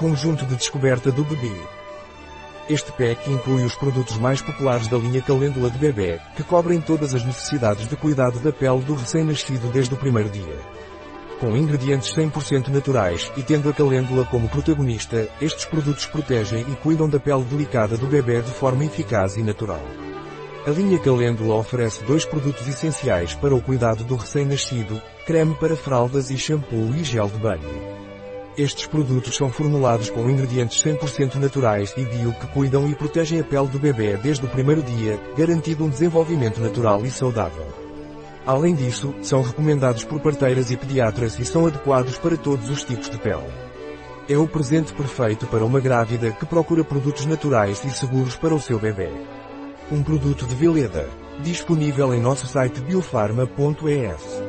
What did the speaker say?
Conjunto de descoberta do bebê. Este pack inclui os produtos mais populares da linha Calêndula de bebê, que cobrem todas as necessidades de cuidado da pele do recém-nascido desde o primeiro dia. Com ingredientes 100% naturais e tendo a calêndula como protagonista, estes produtos protegem e cuidam da pele delicada do bebê de forma eficaz e natural. A linha Calêndula oferece dois produtos essenciais para o cuidado do recém-nascido, creme para fraldas e shampoo e gel de banho. Estes produtos são formulados com ingredientes 100% naturais e bio que cuidam e protegem a pele do bebê desde o primeiro dia, garantindo um desenvolvimento natural e saudável. Além disso, são recomendados por parteiras e pediatras e são adequados para todos os tipos de pele. É o presente perfeito para uma grávida que procura produtos naturais e seguros para o seu bebê. Um produto de Veleda. Disponível em nosso site biofarma.es.